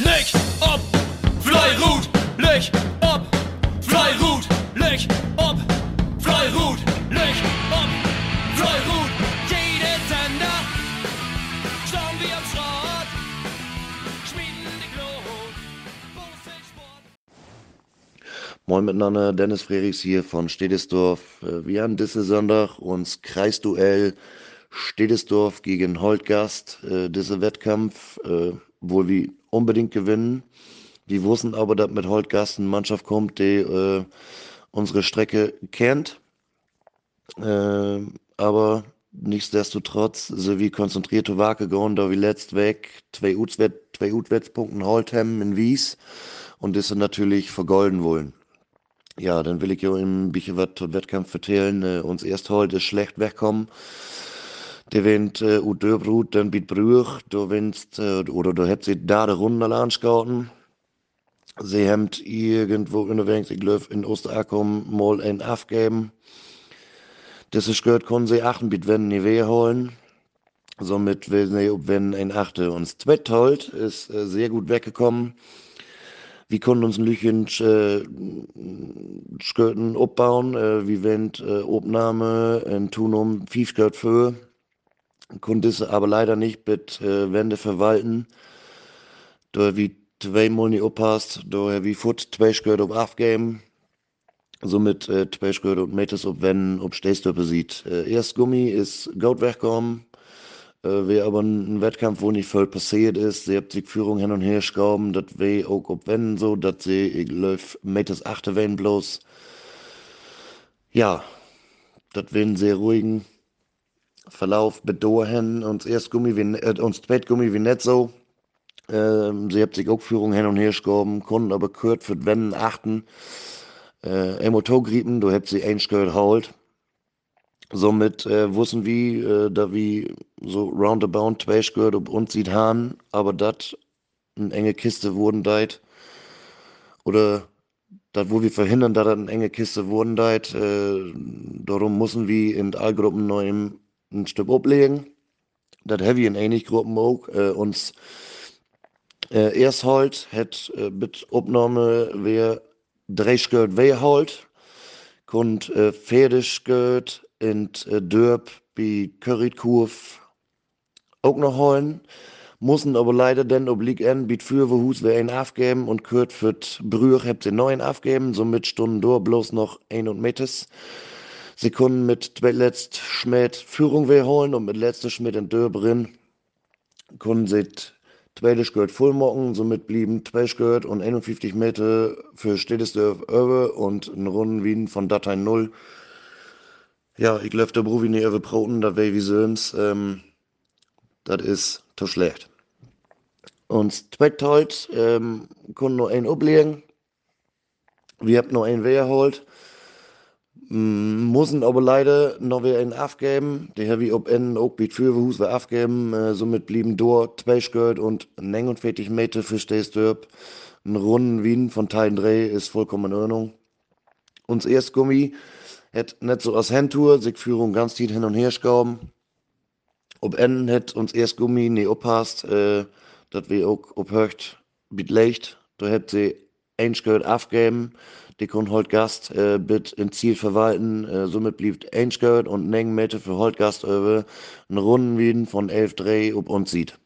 Leg ob, Fleirut, leg ob, Fleirut, leg ob, Fleirut, leg ob, Fleirut. Jede Sender, schauen wir am Schrott, schmieden die Glut, Moin miteinander, Dennis Frerichs hier von Stedesdorf. Äh, Wir haben diese Sonntag uns Kreisduell Stedesdorf gegen Holtgast. Äh, Dieser Wettkampf äh, wohl wie unbedingt gewinnen. Wir wussten aber, dass mit Holtgast eine Mannschaft kommt, die äh, unsere Strecke kennt. Äh, aber nichtsdestotrotz sind wir konzentriert Wake gegangen, da wir letzt weg zwei Utwett, zwei Utwettspunkten holt haben in Wies und das natürlich vergolden wollen. Ja, dann will ich ja im bisschen was zum Wettkampf vertellen. Äh, uns erst heute schlecht wegkommen. Der wennt äh, ut Döbrut, dann biet Brüch, du wennst, äh, oder du hättest da der Runde anschauen. Sie haben irgendwo in der Welt, ich glaube, in Osterakom mal ein aufgeben. Das ist gehört, können sie achten, biet wenn nie weh holen. Somit will sie, ob wenn ein Achte uns Zwetthold ist äh, sehr gut weggekommen. Wir konnten uns ein Lüchen äh, Skirten abbauen, äh, wie wenn äh, Obnahme in Tunum Fiefskirt für. Konnte es aber leider nicht mit äh, Wände verwalten. Da wie zwei Mal nicht oppasst, da wie Foot zwei Skirt ob aufgeben. Somit äh, zwei Skirt und Metes ob wenn, ob Stehstöppe sieht. Äh, erst Gummi ist Gold weggekommen. Äh, Wäre aber ein, ein Wettkampf, wo nicht voll passiert ist. Sie habt sich Führung hin und her schrauben, das weh auch ob wenn so, dass sie, ich läuf Metes achte wenn bloß. Ja, das wäre sehr ruhigen Verlauf Dorhen. Uns erst Gummi, wie, äh, uns zweit Gummi wie nicht so. Ähm, sie habt sich auch Führung hin und her schrauben, konnten aber kürzt für Wenden achten. Äh, Emotogriepen, du hättest sie ein Skirt holt. Somit äh, wussten wir, äh, da wir so roundabout zwei Skirt ob uns sieht haben, aber dat eine enge Kiste wurden deit. Oder dat wo wir verhindern, dass das eine enge Kiste wurden deit. Äh, darum müssen wir in Allgruppen noch ein, ein Stück ablegen. Das heavy in ähnlich Gruppen auch. Äh, uns äh, erst halt hat äh, mit Aufnahme wer Skirt weh halt. Kund äh, Pferdeskirt in äh, Dörp wie Currykurve auch noch holen. Mussten aber leider dann oblig en, biet für wo wer ein aufgeben und Kurt für Brüch habt sie neun aufgeben, somit Stunden durch bloß noch ein und Metes. Sie konnten mit letzt Schmidt Führung wer holen und mit letzter Schmidt in Dörbrin konnten sie tweede Skirt vollmocken, somit blieben zwei Skirt und 51 Meter für Städtesdorf Öwe und ein Runden Wien von Datei 0. Ja, ich glaube, der Bruvi nicht über Broten, da wäre wie Söms, ähm, das ist zu schlecht. Und zweit halt, ähm, konnten nur einen ablegen. Wir haben noch einen wehrholt. Mm, Müssen aber leider noch wieder einen aufgeben. Der habe ich ob Enden auch mit Fürhus wir aufgeben. Äh, somit blieben dort zwei Skirt und 49 Meter für Stehstöp. Ein Runden Wien von Teil 3 ist vollkommen in Ordnung. Uns erst Gummi hat nicht so als Handtour, sich Führung ganz tief hin und her schrauben. Ob Enden hat uns erst Gummi nie oppasst, äh, dass wir auch obhöcht mit leicht. Da hat sie ein Skirt aufgeben. Die konnte Holtgast äh, bit in Ziel verwalten. Äh, somit blieb Skirt und neng Meter für Holtgast über einen Runden Wien von 11 Dreh ob uns sieht.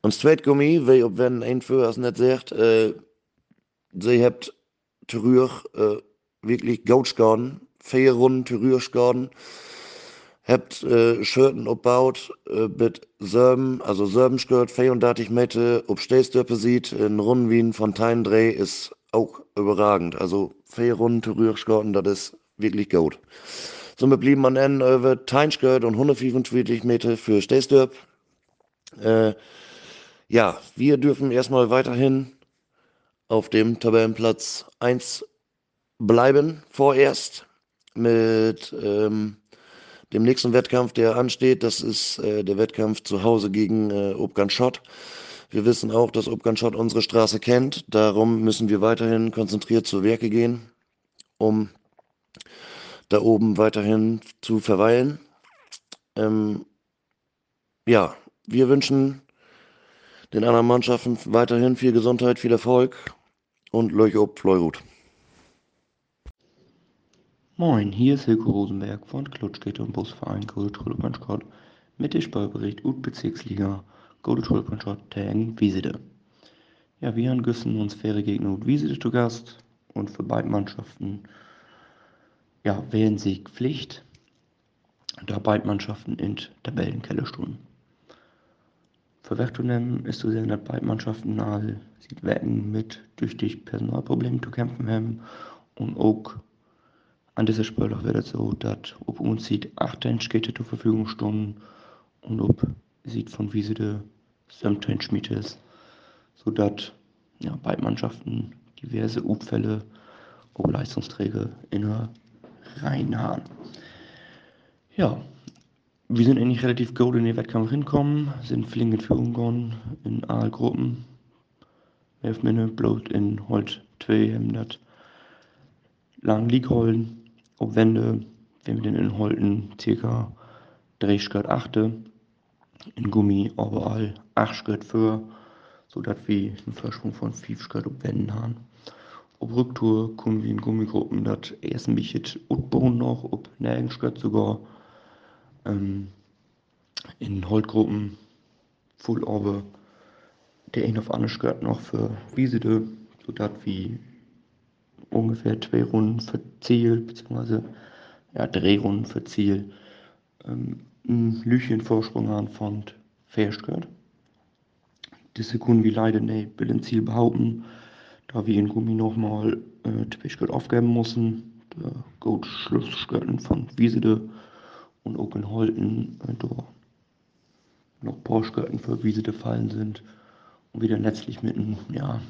Und Straightgummi, wie ob wenn ein für es nicht sagt, äh, sie habt Trüch äh, wirklich gut geworden. Vier Runden Trüch geworden. Habt äh, Schürten abbaut äh, mit Serben, also Serbenskirt, 34 Meter, ob Stehstöppe sieht, in Runden Wien von Tein Dreh ist auch überragend. Also vier Runden Trüchskirten, das ist wirklich gut. Somit blieben man dann über Teinskirt und 125 Meter für Stehstöp. Äh, ja, wir dürfen erstmal weiterhin auf dem Tabellenplatz 1 bleiben, vorerst mit ähm, dem nächsten Wettkampf, der ansteht. Das ist äh, der Wettkampf zu Hause gegen äh, Obgan Schott. Wir wissen auch, dass Obgan Schott unsere Straße kennt. Darum müssen wir weiterhin konzentriert zu Werke gehen, um da oben weiterhin zu verweilen. Ähm, ja, wir wünschen Den anderen Mannschaften weiterhin viel Gesundheit, viel Erfolg und Leuch ob Fleurut. Moin, hier ist Hilko Rosenberg von Klutschkette und Busverein Golde Trüllepannschott mit dem Steuerbericht und Bezirksliga Golde Trüllepannschott Tagen Wiesede. Ja, wir haben Güssen uns faire Gegner und Wiesede zu Gast und für beide Mannschaften ja, wählen Sieg Pflicht, da beide Mannschaften in Tabellenkeller stunden. Für Wertunem ist zu sehen, dass beide Mannschaften all sie wetten mit durch die Personalprobleme zu kämpfen haben und auch an dieser Spieltag wird es so, dass ob uns sieht 18 Skater zur Verfügung stehen und ob sieht von Wiesede 17 Schmied ist, sodass ja, beide Mannschaften diverse Unfälle ob Leistungsträger in der Reihen haben. Ja, wir sind eigentlich relativ gut in den Wettkampf hinkommen, sind flink in Führung gegangen in A-Gruppen. Elf Minuten bloß in Holt 2 haben das lang League holen op Wände, wenn wir den in Holten circa 3 Schritt achte, in Gummi überall 8 Schritt für, sodass wir einen Vorsprung von 5 Schritt auf Wänden haben. Auf Rücktour kommen wir in Gummigruppen, das erst jetzt Utbohnen noch, ob Nägenschritt sogar, ähm, in Holtgruppen voll over der ein auf andere Schritt noch für Wiesede, sodass wir ungefähr zwei Runden für Ziel, beziehungsweise ja, drei Runden für Ziel, ähm, ein Lüchen Vorsprung haben von Fairskirt. Das Sekunden wie leider nicht bei dem Ziel behaupten, da wir in Gummi nochmal äh, Fairskirt aufgeben mussten. Der gut Schlussskirten von Wiesede und auch in Holten äh, da noch ein Skirten für Wiesede fallen sind und wieder letztlich mit einem, ja,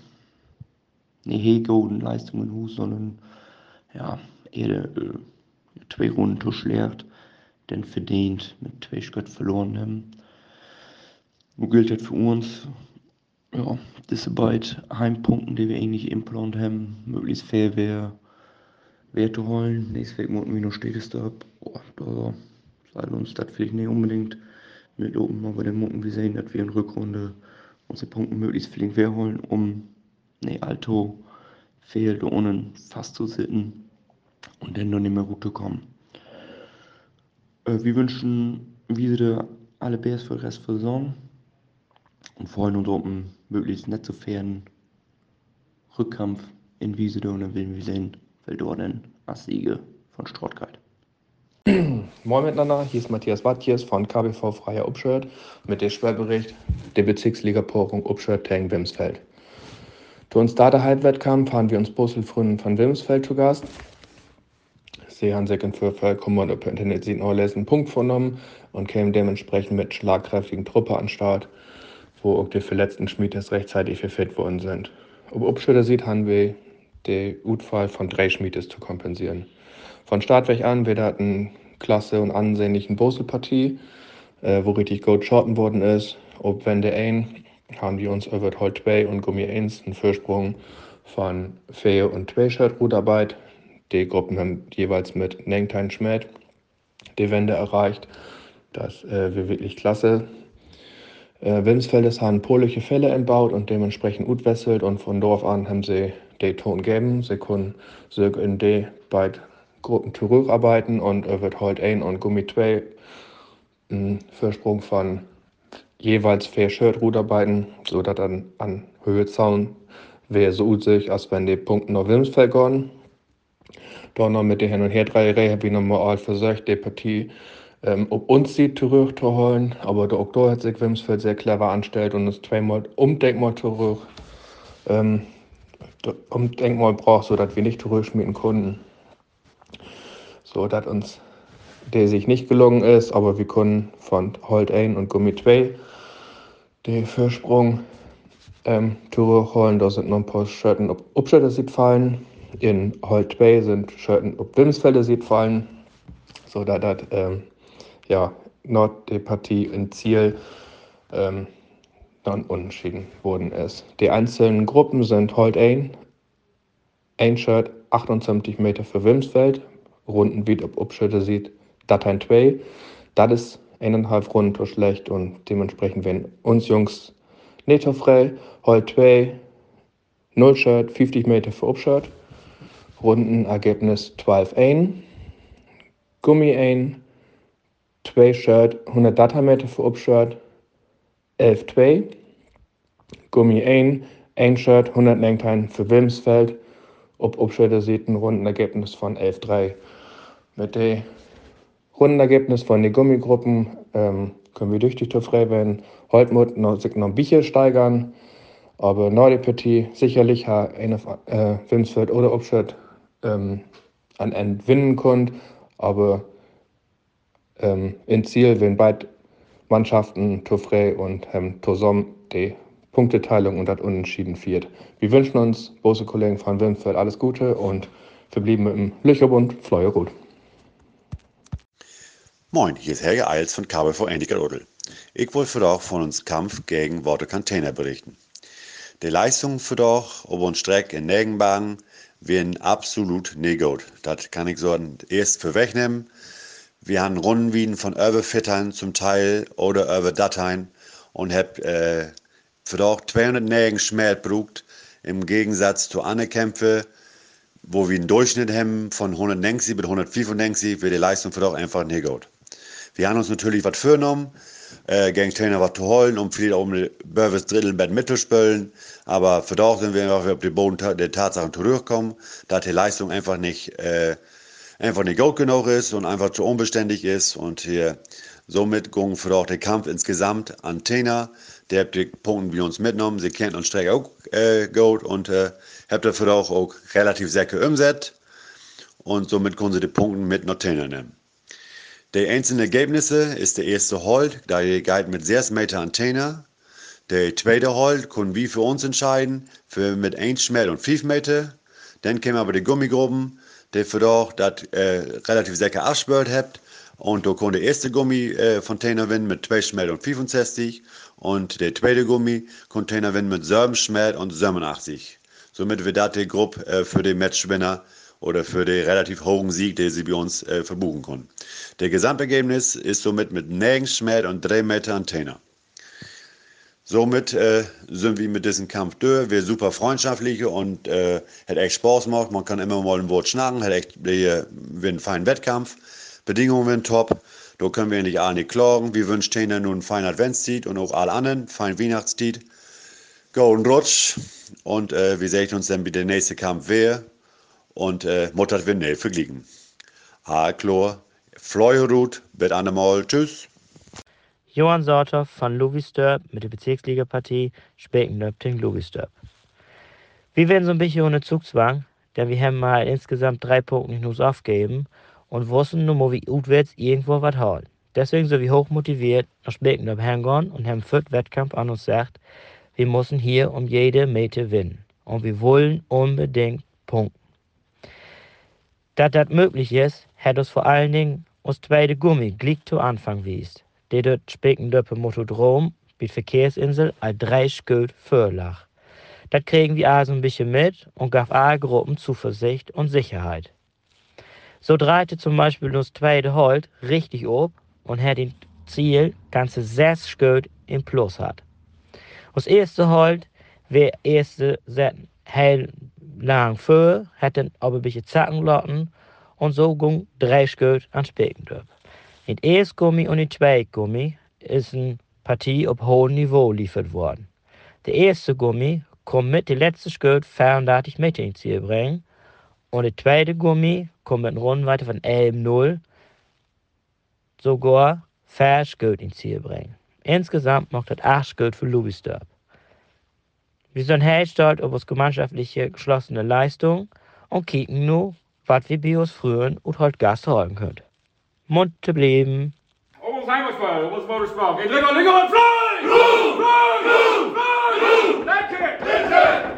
nicht Hegolden Leistungen Hus, sondern ja, eher äh, zwei Runden durchleert, denn verdient mit zwei Schritt verloren haben. Wo gilt das für uns? Ja, diese beiden Heimpunkten, die wir eigentlich im Plan haben, möglichst fair wäre, Werte holen. Nächstes Weg wir noch stehtest ab. Boah, da sei uns das vielleicht nicht unbedingt mit oben, aber dann mussten wir sehen, dass wir in Rückrunde unsere Punkte möglichst flink holen, um nee, Alto fehlt, ohne fast zu sitten und dann noch nicht mehr gut zu kommen. Äh, wir wünschen wieder alle Bears für den Rest der Saison und freuen uns einen möglichst nicht so fairen Rückkampf in Wiesede und dann werden wir sehen, wer dort denn als Siege von Strottgeit. Moin miteinander, hier ist Matthias Wattjes von KBV Freier Upschirt mit dem Schwerbericht der Bezirksliga-Porung Upschirt-Tang-Wimsfeld. Zu uns Data-Halbwettkampf haben wir uns Busselfründen von Wilmsfeld zu Gast. Sie haben sich in Vorfall kommen und per Internet sieht einen Punkt vorgenommen und kämen dementsprechend mit schlagkräftigen Truppe an Start, wo auch die verletzten Schmiedes rechtzeitig verfit worden sind. Ob Abschütter sieht, haben wir den Utfall von drei Schmiedes zu kompensieren. Von Startweg an wird das eine klasse und ansehnlichen Boselpartie, äh, wo richtig gut shorten worden ist. Ob wenn der ein haben die uns über Holt 2 und Gummi 1 einen Vorsprung von 4 und 2 Shirt Rutarbeit. Die Gruppen haben jeweils mit Nengtein Schmäht die Wände erreicht. Das äh, wir wirklich klasse. Äh, Wilmsfeldes haben polische Fälle entbaut und dementsprechend gut wesselt und von Dorf an haben sie den Ton gegeben. Sie können sich in die beiden Gruppen zurückarbeiten und wird Holt 1 und Gummi 2 einen Vorsprung von jeweils Fair Shirt Rudarbeiten, sodass dann an Höhe Zaun wäre so sich, als wenn die Punkte noch Wilmsfeld gehen. Dann noch mit der Hin- und Her-Dreierei habe ich nochmal versucht, die Partie ähm, ob uns die zurück zu holen. Aber der Oktober hat sich Wilmsfeld sehr clever anstellt und das zweimal Umdenkmal zurück. Ähm, Umdenkmal braucht, sodass wir nicht zurückschmieden konnten. So dass uns der sich nicht gelungen ist, aber wir konnten von Holt 1 und Gummi 2 den Vorsprung ähm, holen. Da sind noch ein paar Schötten ob Upstädter sieht fallen. In Holt 2 sind Schötten ob Wilmsfelder sieht fallen. So dass das ähm, ja, Nord die Partie in Ziel ähm, dann unentschieden worden ist. Die einzelnen Gruppen sind Holt 1, ein Shirt 78 Meter für Wilmsfeld, Runden wie ob Upstädter sieht Dateien 2. Das ist eineinhalb Runden schlecht und dementsprechend werden uns Jungs Netto-frei, Hol 2, 0 Shirt, 50 Meter für Upshirt. Rundenergebnis 12-1. Gummi 1, 2 Shirt, 100 Datameter für Upshirt, 11-2. Gummi 1, 1 Shirt, 100 Nengtein für Wilmsfeld. Ob Upschirter sieht ein Rundenergebnis von 11-3. Mit dem Rundenergebnis von den Gummigruppen ähm, können wir durch die Toffrei werden. Heute muss noch, sich noch bisschen steigern. Aber Nordic sicherlich eine äh, Wilmsfeld oder Upschirt ähm, an Ende gewinnen konnte. Aber ähm, im Ziel werden beide Mannschaften, Toffrey und ähm, Tosom, die Punkteteilung und das Unentschieden viert. Wir wünschen uns, große Kollegen von Wilmfeld, alles Gute und verblieben dem Löcherbund. Fleuer gut. Moin, hier ist Helge Eils von KBV Endickerodel. Ich wollte für doch von uns Kampf gegen Worte Container berichten. Die Leistungen für doch ob uns Streck in Negenbagen werden absolut nicht gut. Das kann ich so erst für wegnehmen. Wir haben Rundenwieden von über Fittern zum Teil oder über Dateien und hab äh, für doch 200 Nägen schmelt brugt im Gegensatz zu anderen Kämpfen, wo wir einen Durchschnitt haben von 190 bis 195, wird die Leistung für doch einfach nicht gut. Wir haben uns natürlich was vorgenommen, äh, gegen Trainer was zu holen, um auch um die Börwes Drittelbett mitzuspülen. Aber für doch sind wir einfach auf den Boden der Tatsachen zurückgekommen, dass die Leistung einfach nicht, äh, einfach nicht gut genug ist und einfach zu unbeständig ist. Und hier somit ging für doch der Kampf insgesamt an Trainer. Der habt die Punkte wie uns mitgenommen. Sie kennt uns Streck auch äh, gut und äh, habt dafür auch, auch relativ sehr umsetzt. Und somit können sie die Punkte mit nach Trainer nehmen. Die einzelnen Ergebnisse ist der erste Hold, da geht mit 6 Meter Antenne. Der zweite Hold können wir für uns entscheiden, für mit 1 Schmel und 5 Meter. Dann kommen aber die Gummigruppen, die für doch das äh, relativ sehr abspürt habt. Und da kommt der erste Gummi äh, Tennerwind mit 2 Schmel und 65. Und der zweite Gummi kommt Tennerwind mit 7 Schmel und 87. Somit wird das die Gruppe äh, für den Matchwinner oder für den relativ hohen Sieg, den sie bei uns äh, verbuchen konnten. Der Gesamtergebnis ist somit mit Nägenschmerz und 3 Meter Antenne. Somit äh, sind wir mit diesem Kampf durch. Wir super freundschaftlich und äh, echt Spaß gemacht. Man kann immer mal ein Wort schnacken, hat echt wir einen feinen Wettkampf. Bedingungen sind top. Da können wir nicht alle nicht klagen. Wir wünschen Ihnen nun einen feinen Adventszeit und auch alle anderen feinen Weihnachtszeit. Golden Rutsch. Und äh, wir sehen uns dann bei der nächste Kampf wer und äh, Mutter wird nicht vergliegen. A-Chlor, Fleuerut, wird einmal, tschüss. Johann Sorter von Lovisdörp mit der Bezirksligapartie Spekendörp-Ting Lovisdörp. Wir werden so ein bisschen ohne Zugzwang, denn wir haben mal insgesamt drei Punkte nicht nur aufgegeben und wussten nur mal, wie utwärts irgendwo was holen. Deswegen sind wir hoch motiviert nach Spekendörp hergegangen und haben vierten Wettkampf an uns gesagt, wir müssen hier um jede Meter gewinnen. Und wir wollen unbedingt punkten. Dat dat möglich ist, hat uns vor allen Dingen uns zweite Gummi gleich zu Anfang wiest. Der dort spicken döppe Motodrom, wie Verkehrsinsel, als drei Schuld vorlag. Das kriegen wir also ein bisschen mit und gab alle Gruppen Zuversicht und Sicherheit. So dreite zum Beispiel uns zweite Holt richtig ob und hat den Ziel ganze sechs Schuld im Plus hat. Das erste Holt wäre erste Setten hell lang voor, hätten aber ein bisschen zacken lassen und so ging drei Schritt an Spekendorf. In erst Gummi und in zwei Gummi ist eine Partie auf hohem Niveau liefert worden. Der erste Gummi kommt mit der letzte Schritt 34 Meter ins Ziel bringen und der zweite Gummi kommt mit einer Rundenweite von 11,0 sogar 4 Schritt ins Ziel bringen. Insgesamt macht das 8 Schritt für Lubisdorp. Wir sind hergestellt auf unsere gemeinschaftliche geschlossene Leistung und kicken nur, was wir bei uns früher und heute Gast holen können. Bleiben. Fly! Fly! Fly!